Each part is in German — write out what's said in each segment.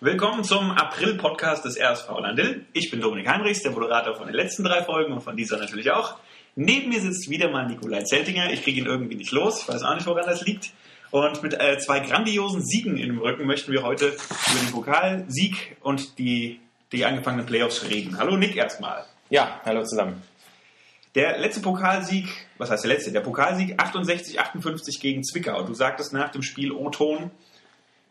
Willkommen zum April-Podcast des RSV Landil. Ich bin Dominik Heinrichs, der Moderator von den letzten drei Folgen und von dieser natürlich auch. Neben mir sitzt wieder mal Nikolai Zeltinger. Ich kriege ihn irgendwie nicht los. Ich weiß auch nicht, woran das liegt. Und mit äh, zwei grandiosen Siegen in dem Rücken möchten wir heute über den Pokalsieg und die, die angefangenen Playoffs reden. Hallo Nick erstmal. Ja, hallo zusammen. Der letzte Pokalsieg, was heißt der letzte? Der Pokalsieg 68-58 gegen Zwickau. Du sagtest nach dem Spiel O-Ton,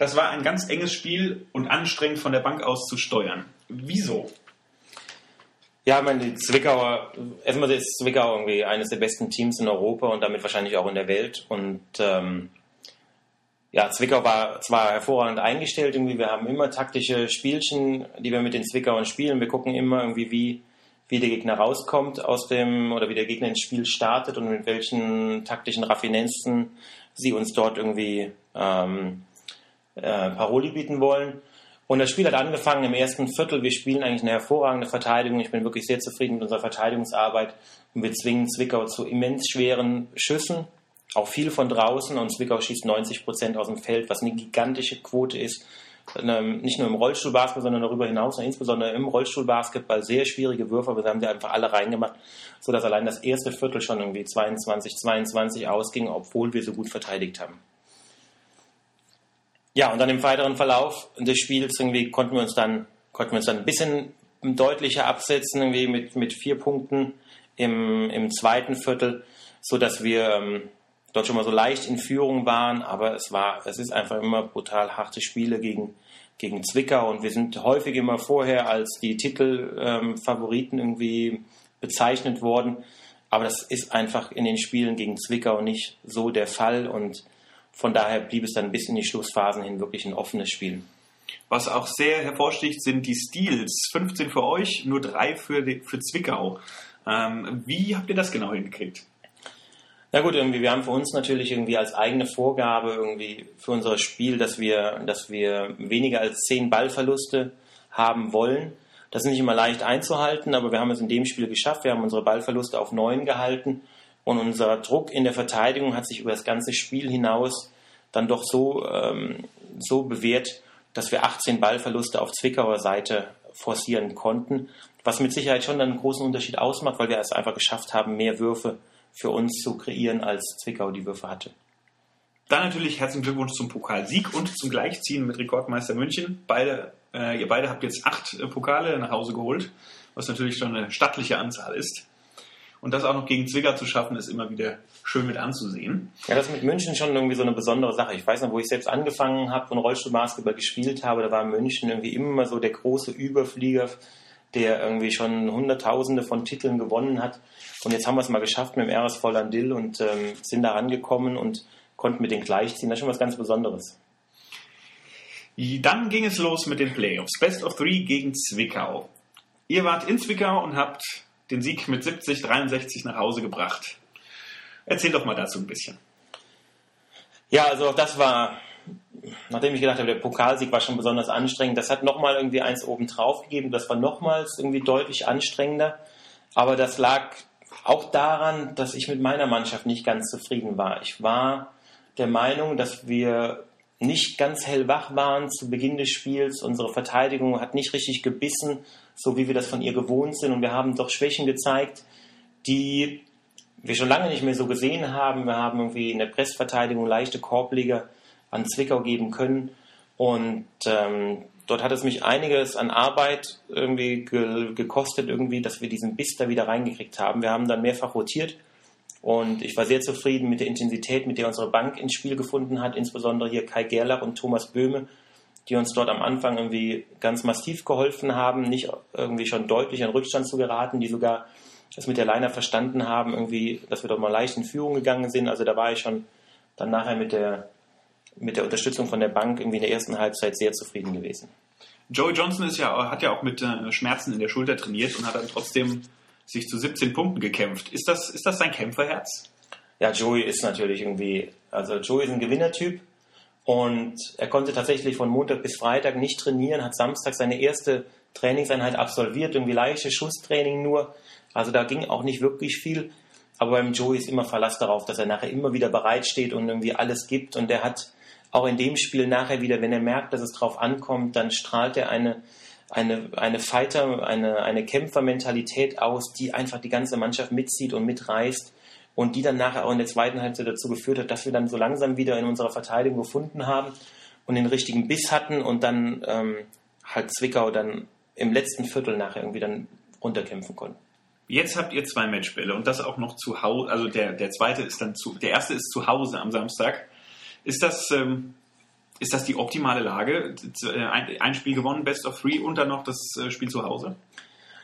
das war ein ganz enges Spiel und anstrengend von der Bank aus zu steuern. Wieso? Ja, ich meine, die Zwickauer, erstmal ist Zwickau irgendwie eines der besten Teams in Europa und damit wahrscheinlich auch in der Welt. Und ähm, ja, Zwickau war zwar hervorragend eingestellt, irgendwie, wir haben immer taktische Spielchen, die wir mit den Zwickauern spielen. Wir gucken immer irgendwie, wie wie der Gegner rauskommt aus dem oder wie der Gegner ins Spiel startet und mit welchen taktischen Raffinenzen sie uns dort irgendwie ähm, äh, Paroli bieten wollen. Und das Spiel hat angefangen im ersten Viertel. Wir spielen eigentlich eine hervorragende Verteidigung. Ich bin wirklich sehr zufrieden mit unserer Verteidigungsarbeit. Und wir zwingen Zwickau zu immens schweren Schüssen, auch viel von draußen. Und Zwickau schießt 90 Prozent aus dem Feld, was eine gigantische Quote ist nicht nur im Rollstuhlbasketball, sondern darüber hinaus, insbesondere im Rollstuhlbasketball, sehr schwierige Würfe. Wir haben die einfach alle reingemacht, sodass allein das erste Viertel schon irgendwie 22, 22 ausging, obwohl wir so gut verteidigt haben. Ja, und dann im weiteren Verlauf des Spiels irgendwie konnten wir uns dann, konnten wir uns dann ein bisschen deutlicher absetzen, irgendwie mit, mit vier Punkten im, im zweiten Viertel, sodass wir ähm, dort schon mal so leicht in Führung waren, aber es war, es ist einfach immer brutal harte Spiele gegen, gegen Zwickau und wir sind häufig immer vorher als die Titelfavoriten ähm, irgendwie bezeichnet worden. Aber das ist einfach in den Spielen gegen Zwickau nicht so der Fall. Und von daher blieb es dann bis in die Schlussphasen hin wirklich ein offenes Spiel. Was auch sehr hervorsticht, sind die Steals. 15 für euch, nur drei für, für Zwickau. Ähm, wie habt ihr das genau hingekriegt? Na gut, irgendwie, wir haben für uns natürlich irgendwie als eigene Vorgabe irgendwie für unser Spiel, dass wir, dass wir weniger als zehn Ballverluste haben wollen. Das ist nicht immer leicht einzuhalten, aber wir haben es in dem Spiel geschafft. Wir haben unsere Ballverluste auf neun gehalten und unser Druck in der Verteidigung hat sich über das ganze Spiel hinaus dann doch so, ähm, so bewährt, dass wir 18 Ballverluste auf Zwickauer Seite forcieren konnten, was mit Sicherheit schon einen großen Unterschied ausmacht, weil wir es einfach geschafft haben, mehr Würfe für uns zu kreieren, als Zwickau die Würfe hatte. Dann natürlich herzlichen Glückwunsch zum Pokalsieg und zum Gleichziehen mit Rekordmeister München. Beide, äh, ihr beide habt jetzt acht äh, Pokale nach Hause geholt, was natürlich schon eine stattliche Anzahl ist. Und das auch noch gegen Zwickau zu schaffen, ist immer wieder schön mit anzusehen. Ja, das mit München schon irgendwie so eine besondere Sache. Ich weiß noch, wo ich selbst angefangen habe und Rollstuhlbasketball gespielt habe, da war München irgendwie immer so der große Überflieger, der irgendwie schon Hunderttausende von Titeln gewonnen hat. Und jetzt haben wir es mal geschafft mit dem RSV Landil und ähm, sind da rangekommen und konnten mit den gleichziehen. Das ist schon was ganz Besonderes. Dann ging es los mit den Playoffs. Best of Three gegen Zwickau. Ihr wart in Zwickau und habt den Sieg mit 70, 63 nach Hause gebracht. Erzähl doch mal dazu ein bisschen. Ja, also das war, nachdem ich gedacht habe, der Pokalsieg war schon besonders anstrengend. Das hat nochmal irgendwie eins oben drauf gegeben. Das war nochmals irgendwie deutlich anstrengender. Aber das lag auch daran, dass ich mit meiner Mannschaft nicht ganz zufrieden war. Ich war der Meinung, dass wir nicht ganz hellwach waren zu Beginn des Spiels. Unsere Verteidigung hat nicht richtig gebissen, so wie wir das von ihr gewohnt sind. Und wir haben doch Schwächen gezeigt, die wir schon lange nicht mehr so gesehen haben. Wir haben irgendwie in der Pressverteidigung leichte Korbleger an Zwickau geben können. Und ähm, dort hat es mich einiges an Arbeit irgendwie ge gekostet, irgendwie, dass wir diesen Biss da wieder reingekriegt haben. Wir haben dann mehrfach rotiert und ich war sehr zufrieden mit der Intensität, mit der unsere Bank ins Spiel gefunden hat, insbesondere hier Kai Gerlach und Thomas Böhme, die uns dort am Anfang irgendwie ganz massiv geholfen haben, nicht irgendwie schon deutlich in Rückstand zu geraten, die sogar das mit der Leiner verstanden haben, irgendwie, dass wir dort mal leicht in Führung gegangen sind. Also da war ich schon dann nachher mit der mit der Unterstützung von der Bank irgendwie in der ersten Halbzeit sehr zufrieden gewesen. Joey Johnson ist ja, hat ja auch mit äh, Schmerzen in der Schulter trainiert und hat dann trotzdem sich zu 17 Punkten gekämpft. Ist das, ist das sein Kämpferherz? Ja, Joey ist natürlich irgendwie, also Joey ist ein Gewinnertyp und er konnte tatsächlich von Montag bis Freitag nicht trainieren, hat Samstag seine erste Trainingseinheit absolviert, irgendwie leichte Schusstraining nur. Also da ging auch nicht wirklich viel. Aber beim Joey ist immer Verlass darauf, dass er nachher immer wieder bereitsteht und irgendwie alles gibt. Und der hat auch in dem Spiel nachher wieder, wenn er merkt, dass es drauf ankommt, dann strahlt er eine, eine, eine Fighter, eine, eine Kämpfermentalität aus, die einfach die ganze Mannschaft mitzieht und mitreißt und die dann nachher auch in der zweiten Halbzeit dazu geführt hat, dass wir dann so langsam wieder in unserer Verteidigung gefunden haben und den richtigen Biss hatten und dann ähm, halt Zwickau dann im letzten Viertel nachher irgendwie dann runterkämpfen konnten. Jetzt habt ihr zwei Matchbälle und das auch noch zu Hause. Also der, der zweite ist dann zu, der erste ist zu Hause am Samstag. Ist das, ähm, ist das die optimale Lage? Ein, ein, Spiel gewonnen, Best of Three und dann noch das äh, Spiel zu Hause?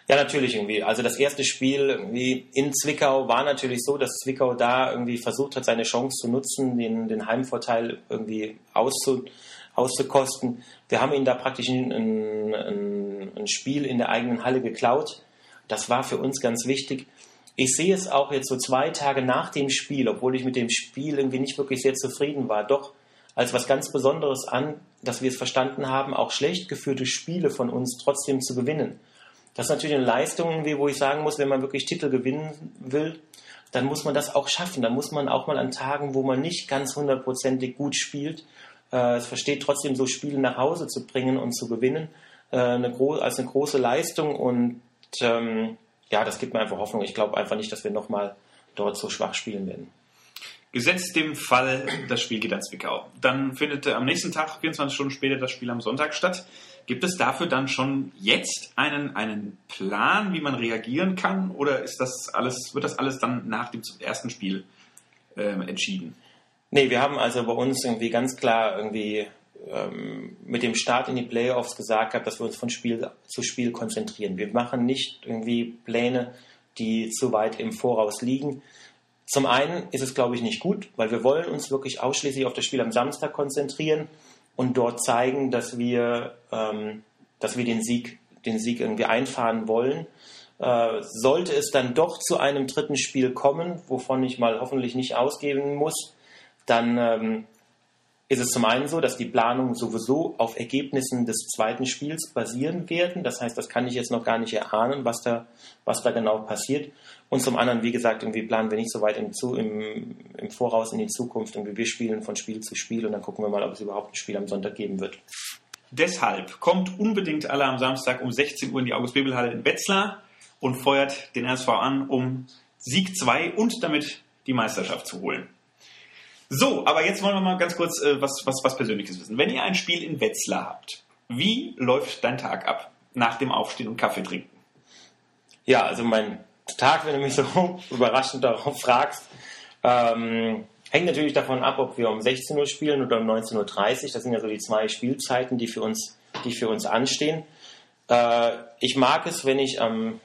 Ja, natürlich irgendwie. Also das erste Spiel irgendwie in Zwickau war natürlich so, dass Zwickau da irgendwie versucht hat, seine Chance zu nutzen, den, den Heimvorteil irgendwie auszu, auszukosten. Wir haben ihnen da praktisch ein, ein, ein Spiel in der eigenen Halle geklaut das war für uns ganz wichtig. Ich sehe es auch jetzt so zwei Tage nach dem Spiel, obwohl ich mit dem Spiel irgendwie nicht wirklich sehr zufrieden war, doch als was ganz Besonderes an, dass wir es verstanden haben, auch schlecht geführte Spiele von uns trotzdem zu gewinnen. Das ist natürlich eine Leistung, wo ich sagen muss, wenn man wirklich Titel gewinnen will, dann muss man das auch schaffen. Dann muss man auch mal an Tagen, wo man nicht ganz hundertprozentig gut spielt, äh, es versteht trotzdem so Spiele nach Hause zu bringen und zu gewinnen, äh, eine als eine große Leistung. Und ähm, ja, das gibt mir einfach Hoffnung. Ich glaube einfach nicht, dass wir nochmal dort so schwach spielen werden. Gesetzt dem Fall, das Spiel geht an Zwickau. Dann findet am nächsten Tag, 24 Stunden später, das Spiel am Sonntag statt. Gibt es dafür dann schon jetzt einen, einen Plan, wie man reagieren kann? Oder ist das alles, wird das alles dann nach dem ersten Spiel ähm, entschieden? Nee, wir haben also bei uns irgendwie ganz klar irgendwie ähm, mit dem Start in die Playoffs gesagt habe, dass wir uns von Spiel zu Spiel konzentrieren. Wir machen nicht irgendwie Pläne, die zu weit im Voraus liegen. Zum einen ist es, glaube ich, nicht gut, weil wir wollen uns wirklich ausschließlich auf das Spiel am Samstag konzentrieren und dort zeigen, dass wir, ähm, dass wir den Sieg, den Sieg irgendwie einfahren wollen. Äh, sollte es dann doch zu einem dritten Spiel kommen, wovon ich mal hoffentlich nicht ausgeben muss, dann ähm, ist es zum einen so, dass die Planungen sowieso auf Ergebnissen des zweiten Spiels basieren werden. Das heißt, das kann ich jetzt noch gar nicht erahnen, was da, was da genau passiert. Und zum anderen, wie gesagt, irgendwie planen wir nicht so weit im, im, im Voraus in die Zukunft. Irgendwie wir spielen von Spiel zu Spiel und dann gucken wir mal, ob es überhaupt ein Spiel am Sonntag geben wird. Deshalb kommt unbedingt alle am Samstag um 16 Uhr in die August-Bebel-Halle in Wetzlar und feuert den SV an, um Sieg 2 und damit die Meisterschaft zu holen. So, aber jetzt wollen wir mal ganz kurz äh, was, was, was Persönliches wissen. Wenn ihr ein Spiel in Wetzlar habt, wie läuft dein Tag ab nach dem Aufstehen und Kaffee trinken? Ja, also mein Tag, wenn du mich so überraschend darauf fragst, ähm, hängt natürlich davon ab, ob wir um 16 Uhr spielen oder um 19.30 Uhr. Das sind ja so die zwei Spielzeiten, die für uns, die für uns anstehen. Äh, ich mag es, wenn ich ähm,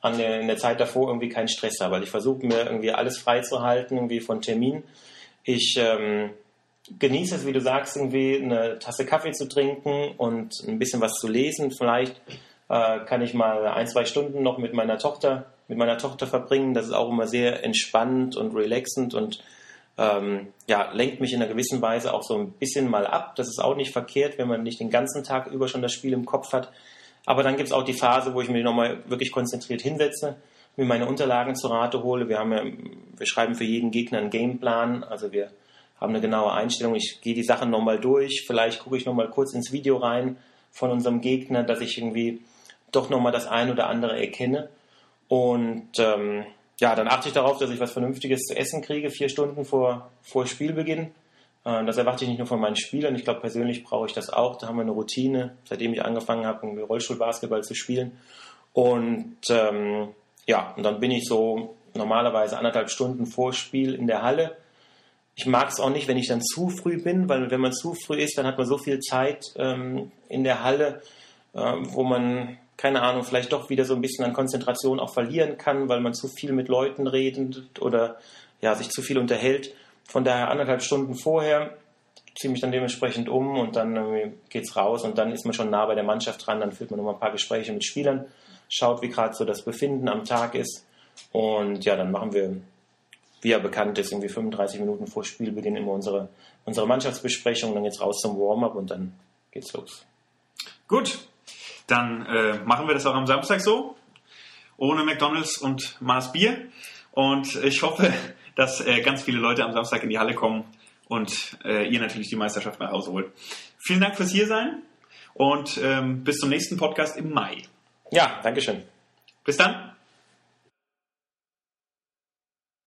an der, in der Zeit davor irgendwie keinen Stress habe, weil ich versuche mir irgendwie alles freizuhalten, irgendwie von Terminen ich ähm, genieße es, wie du sagst, irgendwie eine Tasse Kaffee zu trinken und ein bisschen was zu lesen. Vielleicht äh, kann ich mal ein, zwei Stunden noch mit meiner Tochter, mit meiner Tochter verbringen. Das ist auch immer sehr entspannend und relaxend und ähm, ja, lenkt mich in einer gewissen Weise auch so ein bisschen mal ab. Das ist auch nicht verkehrt, wenn man nicht den ganzen Tag über schon das Spiel im Kopf hat. Aber dann gibt es auch die Phase, wo ich mich nochmal wirklich konzentriert hinsetze mir meine Unterlagen zu Rate hole. Wir, haben ja, wir schreiben für jeden Gegner einen Gameplan, also wir haben eine genaue Einstellung. Ich gehe die Sachen nochmal durch, vielleicht gucke ich nochmal kurz ins Video rein von unserem Gegner, dass ich irgendwie doch nochmal das ein oder andere erkenne. Und ähm, ja, dann achte ich darauf, dass ich was Vernünftiges zu essen kriege, vier Stunden vor, vor Spielbeginn. Äh, das erwarte ich nicht nur von meinen Spielern, ich glaube persönlich brauche ich das auch. Da haben wir eine Routine, seitdem ich angefangen habe, Rollstuhlbasketball zu spielen. Und ähm, ja, und dann bin ich so normalerweise anderthalb Stunden vor Spiel in der Halle. Ich mag es auch nicht, wenn ich dann zu früh bin, weil wenn man zu früh ist, dann hat man so viel Zeit ähm, in der Halle, ähm, wo man, keine Ahnung, vielleicht doch wieder so ein bisschen an Konzentration auch verlieren kann, weil man zu viel mit Leuten redet oder ja, sich zu viel unterhält. Von daher anderthalb Stunden vorher ziehe mich dann dementsprechend um und dann äh, geht's raus und dann ist man schon nah bei der Mannschaft dran, dann führt man noch mal ein paar Gespräche mit Spielern schaut, wie gerade so das Befinden am Tag ist. Und ja, dann machen wir, wie ja bekannt ist, irgendwie 35 Minuten vor Spielbeginn immer unsere, unsere Mannschaftsbesprechung. Dann geht's raus zum Warm-up und dann geht's los. Gut, dann äh, machen wir das auch am Samstag so. Ohne McDonalds und Mars Bier. Und ich hoffe, dass äh, ganz viele Leute am Samstag in die Halle kommen und äh, ihr natürlich die Meisterschaft nach Hause holt. Vielen Dank fürs Hiersein und ähm, bis zum nächsten Podcast im Mai. Ja, Dankeschön. Bis dann.